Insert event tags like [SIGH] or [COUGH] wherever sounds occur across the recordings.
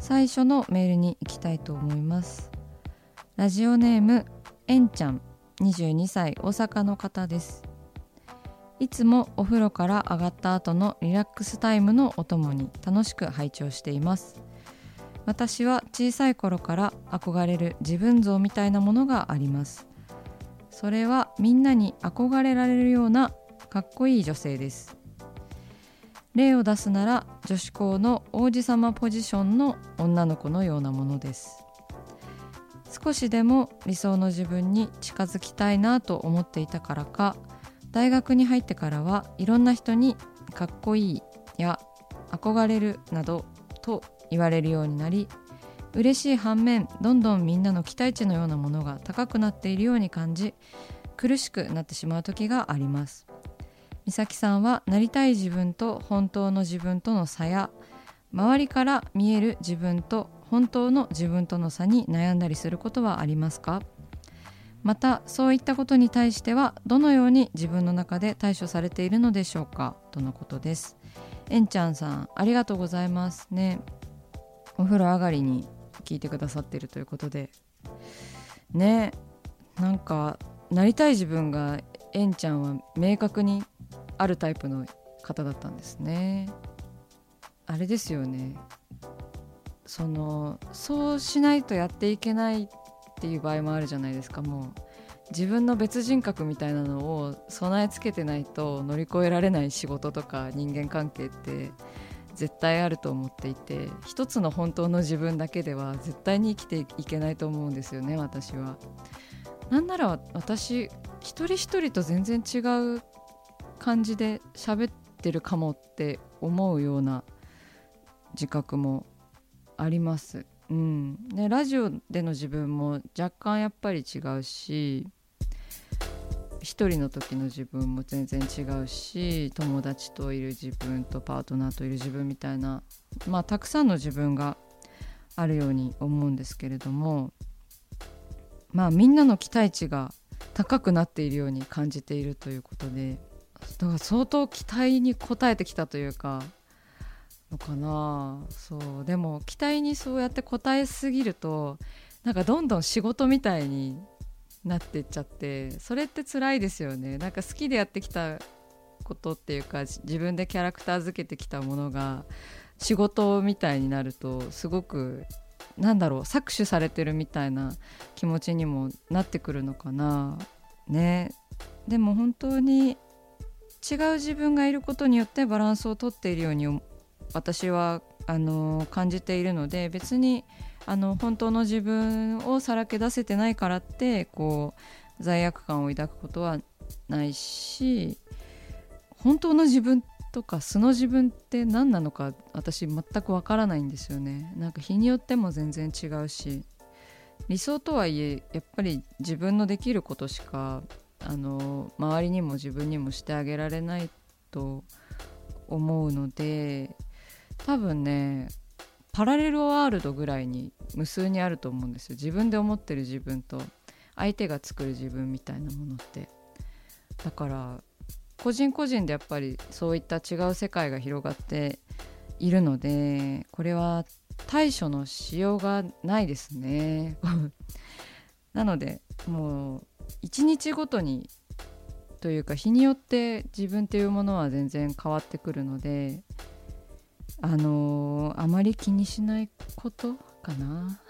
最初のメールに行きたいと思います。ラジオネームえんちゃん。22歳大阪の方です。いつもお風呂から上がった後のリラックスタイムのお供に楽しく拝聴しています。私は小さい頃から憧れる自分像みたいなものがあります。それはみんなに憧れられるようなかっこいい女性です。例を出すなら女子校の王子様ポジションの女の子のようなものです。少しでも理想の自分に近づきたいなと思っていたからか大学に入ってからはいろんな人にかっこいいや憧れるなどと言われるようになり嬉しい反面どんどんみんなの期待値のようなものが高くなっているように感じ苦しくなってしまう時があります。美咲さんはなりたい自分と本当の自分との差や周りから見える自分と本当の自分との差に悩んだりすることはありますか？またそういったことに対してはどのように自分の中で対処されているのでしょうかとのことです。えんちゃんさんありがとうございますね。お風呂上がりに聞いてくださっているということで。ねなんかなりたい自分がえんちゃんは明確にあるタイプの方だったんですね。あれですよね。そのそうしないとやっていけないっていう場合もあるじゃないですか。もう自分の別人格みたいなのを備え付けてないと乗り越えられない仕事とか人間関係って絶対あると思っていて一つの本当の自分だけでは絶対に生きていけないと思うんですよね私は。なんなら私一人一人と全然違う感じで喋ってるかもって思うような自覚もあります。うん、でラジオでの自分も若干やっぱり違うし一人の時の自分も全然違うし友達といる自分とパートナーといる自分みたいなまあたくさんの自分があるように思うんですけれどもまあみんなの期待値が高くなっているように感じているということでだから相当期待に応えてきたというかのかな。そう。でも期待にそうやって応えすぎるとなんかどんどん仕事みたいになっていっちゃってそれって辛いですよね。なんか好きでやってきたことっていうか自分でキャラクター付けてきたものが仕事みたいになるとすごくなんだろう搾取されてるみたいな気持ちにもなってくるのかな。ね。でも本当に違う自分がいることによってバランスをとっているように私はあの感じているので別にあの本当の自分をさらけ出せてないからってこう罪悪感を抱くことはないし本当の自分とか素の自分って何なのか私全くわからないんですよね。なんか日によっても全然違うし理想とはいえやっぱり自分のできることしかあの周りにも自分にもしてあげられないと思うので多分ねパラレルワールドぐらいに無数にあると思うんですよ。自分で思ってる自分と相手が作る自分みたいなものって。だから個人個人でやっぱりそういった違う世界が広がっているのでこれは対処のしようがないですね。[LAUGHS] なのでもう一日ごとにというか日によって自分っていうものは全然変わってくるのであのー、あまり気にしないことかな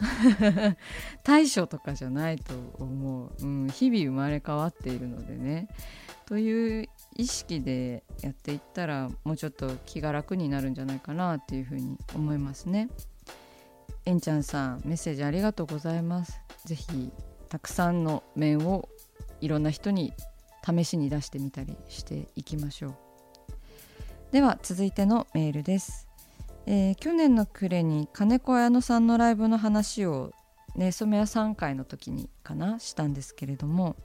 [LAUGHS] 対処とかじゃないと思う、うん、日々生まれ変わっているのでねという意識でやっていったらもうちょっと気が楽になるんじゃないかなっていうふうに思いますね。えんちゃんさんメッセージありがとうございます。ぜひたくさんの面をいろんな人に試しに出してみたりしていきましょう。では続いてのメールです。えー、去年の暮れに金子綾乃さんのライブの話をね染谷3回の時にかなしたんですけれども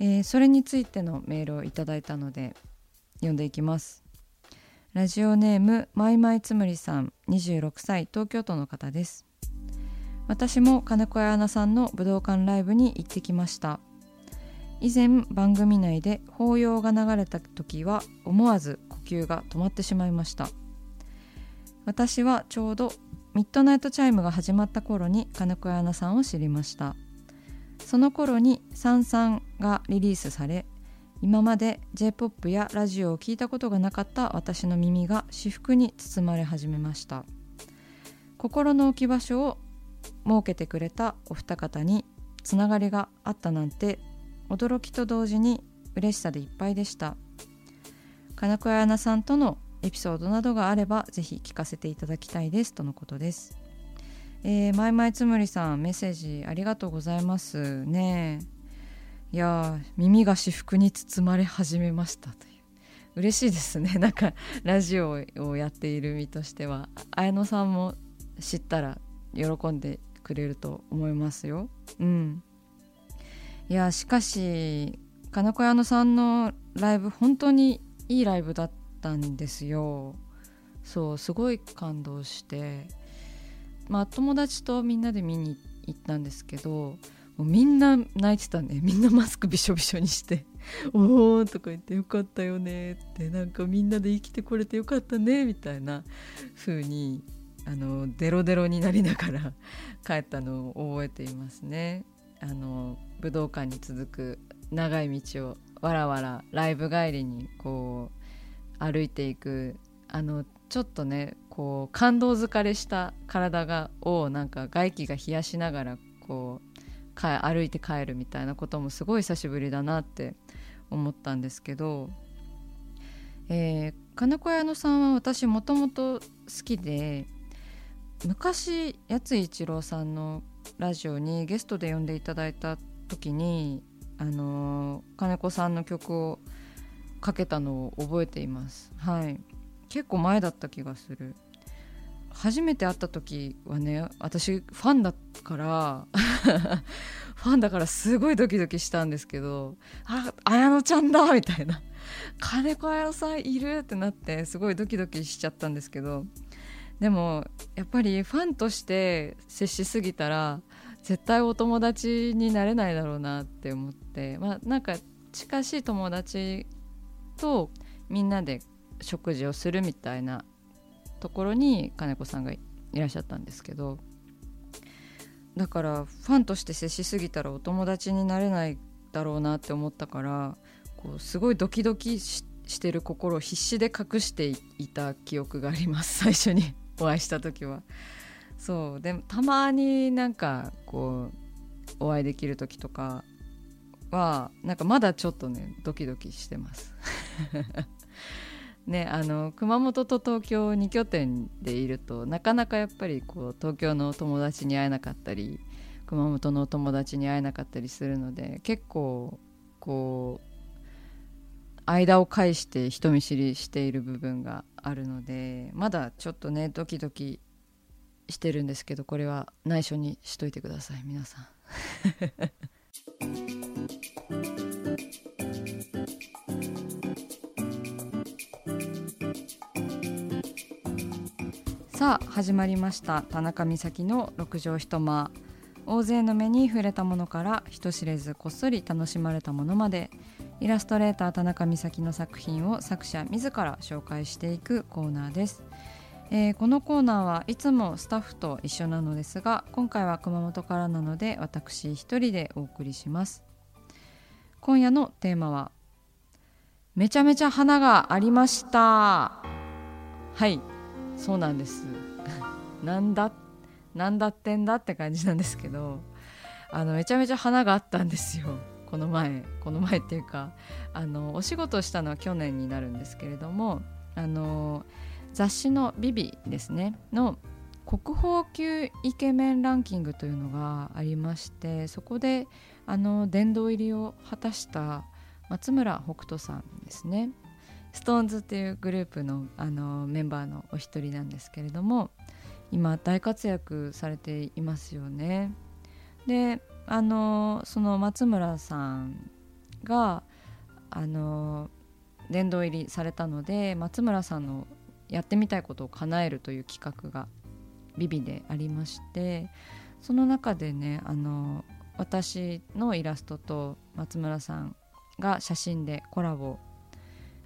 えー、それについてのメールをいただいたので読んでいきますラジオネームまいまいつむりさん26歳東京都の方です私も金子彩菜さんの武道館ライブに行ってきました以前番組内で抱擁が流れた時は思わず呼吸が止まってしまいました。私はちょうどミッドナイトチャイムが始まった頃にカネコアヤノさんを知りました。その頃に「サンサン」がリリースされ今まで j p o p やラジオを聞いたことがなかった私の耳が至福に包まれ始めました。心の置き場所を設けてくれたお二方につながりがあったなんて驚きと同時に嬉しさでいっぱいでした。金子彩菜さんとのエピソードなどがあればぜひ聞かせていただきたいですとのことです。えー、まいまいつむりさんメッセージありがとうございますね。いや耳が私服に包まれ始めましたという。嬉しいですね。[LAUGHS] なんかラジオをやっている身としては。綾乃さんも知ったら喜んでくれると思いますよ。うん。いやしかし金子綾乃さんのライブ本当にいいライブだったんですよ。そうすごい感動して。まあ、友達とみんなで見に行ったんですけどもうみんな泣いてたね。みんなマスクびしょびしょにして「[LAUGHS] おお」とか言って「よかったよね」って。なんかみんなで生きてこれてよかったねみたいな風にあのデロデロになりながら帰ったのを覚えていますね。あの武道館に続く長い道をわらわらライブ帰りにこう歩いていくあのちょっとねこう感動疲れした体がをなんか外気が冷やしながらこうか歩いて帰るみたいなこともすごい久しぶりだなって思ったんですけど、えー、金子屋野さんは私もともと好きで昔八津一郎さんのラジオにゲストで呼んでいただいた時に、あの、金子さんの曲をかけたのを覚えています。はい。結構前だった気がする。初めて会った時はね私ファンだから [LAUGHS] ファンだからすごいドキドキしたんですけどあ綾乃ちゃんだみたいな。金子綾乃さんいるってなってすごいドキドキしちゃったんですけどでもやっぱりファンとして接しすぎたら絶対お友達になれないだろうなって思って。まあなんか近しい友達とみんなで食事をするみたいなところに金子さんがいらっしゃったんですけど。だからファンとして接しすぎたらお友達になれないだろうなって思ったからこうすごいドキドキしてる心を必死で隠していた記憶があります。最初にお会いした時は。そう。でもたまになんかこうお会いできる時とかはなんかまだちょっとねドキドキしてます。[LAUGHS] ね、あの熊本と東京2拠点でいるとなかなかやっぱりこう東京の友達に会えなかったり熊本の友達に会えなかったりするので結構こう間を介して人見知りしている部分があるのでまだちょっとねドキドキしてるんですけどこれは内緒にしといてください皆さん。[LAUGHS] さあ始まりました田中美咲の六畳一間大勢の目に触れたものから人知れずこっそり楽しまれたものまでイラストレーター田中美咲の作品を作者自ら紹介していくコーナーです、えー、このコーナーはいつもスタッフと一緒なのですが今回は熊本からなので私一人でお送りします。今夜のテーマはめちゃめちゃ花がありました。はいそうなんです。[LAUGHS] なんだなんだってんだって感じなんですけどあのめちゃめちゃ花があったんですよ。この前この前っていうかあのお仕事したのは去年になるんですけれどもあの雑誌の「ビビですねの国宝級イケメンランキングというのがありましてそこであの殿堂入りを果たした松村北斗さんですね SixTONES っていうグループのあのメンバーのお一人なんですけれども今大活躍されていますよね。であのその松村さんがあの殿堂入りされたので松村さんのやってみたいことを叶えるという企画がビビでありましてその中でねあの私のイラストと松村さんが写真でコラボ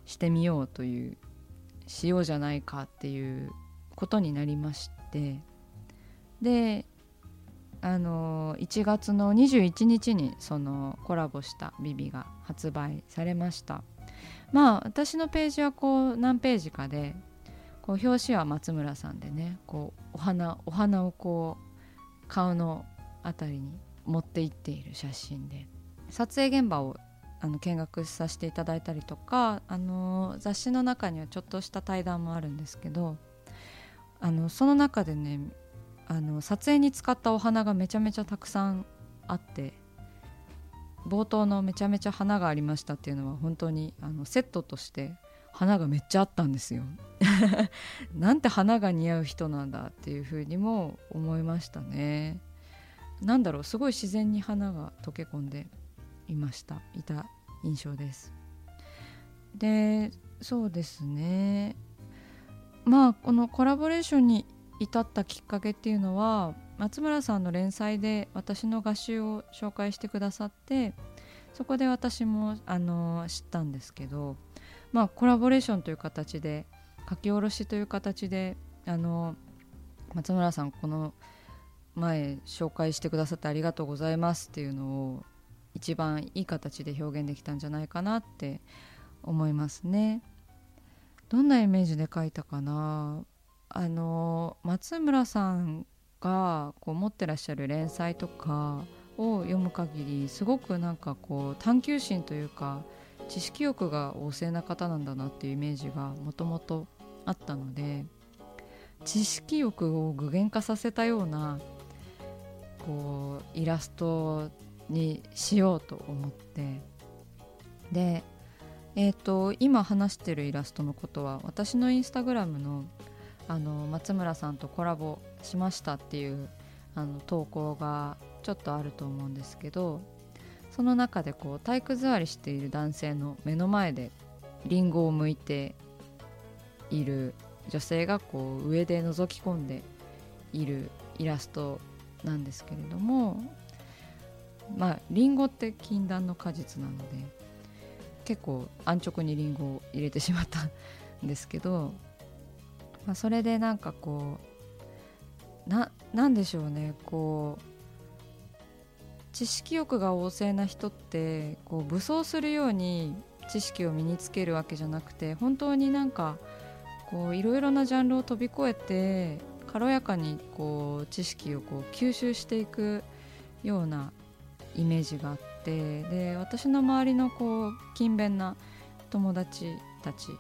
してみようというしようじゃないかっていうことになりましてであの1月の21日にそのコラボしたビビが発売されました。まあ私のページはこう何ページかでこう表紙は松村さんでねこうお花お花をこう顔の辺りに持っていっている写真で撮影現場をあの見学させていただいたりとかあの雑誌の中にはちょっとした対談もあるんですけどあのその中でねあの撮影に使ったお花がめちゃめちゃたくさんあって冒頭のめちゃめちゃ花がありましたっていうのは本当にあのセットとして花がめっちゃあったんですよ。[LAUGHS] なんて花が似合う人なんだっていうふうにも思いましたね。なんだろうすごい自然に花が溶け込んでいました。いた印象です。でそうですね。まあこのコラボレーションに至ったきっかけっていうのは松村さんの連載で私の画集を紹介してくださってそこで私もあの知ったんですけどまあコラボレーションという形で書き下ろしという形であの松村さんこの前紹介してくださってありがとうございますっていうのを一番いい形で表現できたんじゃないかなって思いますね。どんなイメージで描いたかな？あの松村さんがこう持ってらっしゃる連載とかを読む限りすごくなんかこう探求心というか知識欲が旺盛な方なんだなっていうイメージがもともとあったので知識欲を具現化させたようなこうイラストにしようと思って。でえーと、今話してるイラストのことは私のインスタグラムのあの松村さんとコラボしましたっていうあの投稿がちょっとあると思うんですけどその中でこう体育座りしている男性の目の前でリンゴを剥いている女性がこう上で覗き込んでいるイラストなんですけれどもまあリンゴって禁断の果実なので結構安直にリンゴを入れてしまったんですけど、まあ、それでなんかこうななんでしょうねこう知識欲が旺盛な人ってこう武装するように知識を身につけるわけじゃなくて本当になんかこういろいろなジャンルを飛び越えて軽やかにこう知識をこう吸収していくようなイメージがあってで私の周りのこう勤勉な友達たち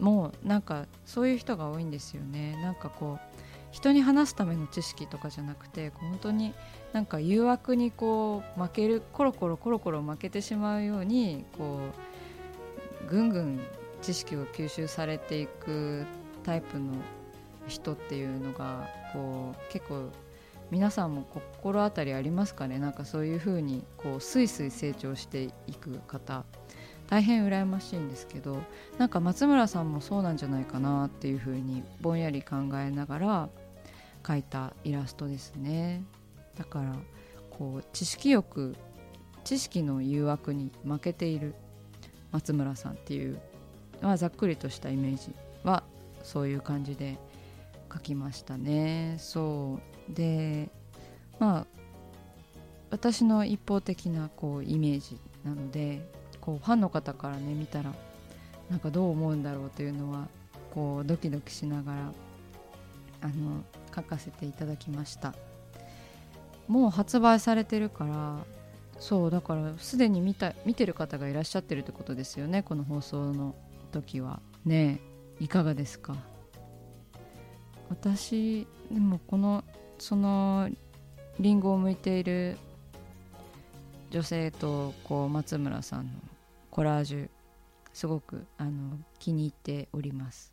もなんかそういう人が多いんですよね。なんかこう人に話すための知識とかじゃなくて本当になんか誘惑にこう負けるコロコロコロコロ負けてしまうようにこうぐんぐん知識を吸収されていくタイプの人っていうのがこう結構皆さんも心当たりありますかね？なんかそういうふうにこうスイスイ成長していく方。大変羨ましいんですけどなんか松村さんもそうなんじゃないかなっていうふうにぼんやり考えながら描いたイラストですね。だからこう知識欲知識の誘惑に負けている松村さんっていう、まあ、ざっくりとしたイメージはそういう感じで書きましたね。そうでまあ私の一方的なこうイメージなのでこうファンの方からね見たらなんかどう思うんだろうというのはこうドキドキしながらあの書かせていただきました。もう発売されてるからそうだからすでに見た見てる方がいらっしゃってるってことですよねこの放送の時は。ねいかがですか？私でもこのそのリンゴを向いている女性とこう松村さんのコラージュすごくあの気に入っております。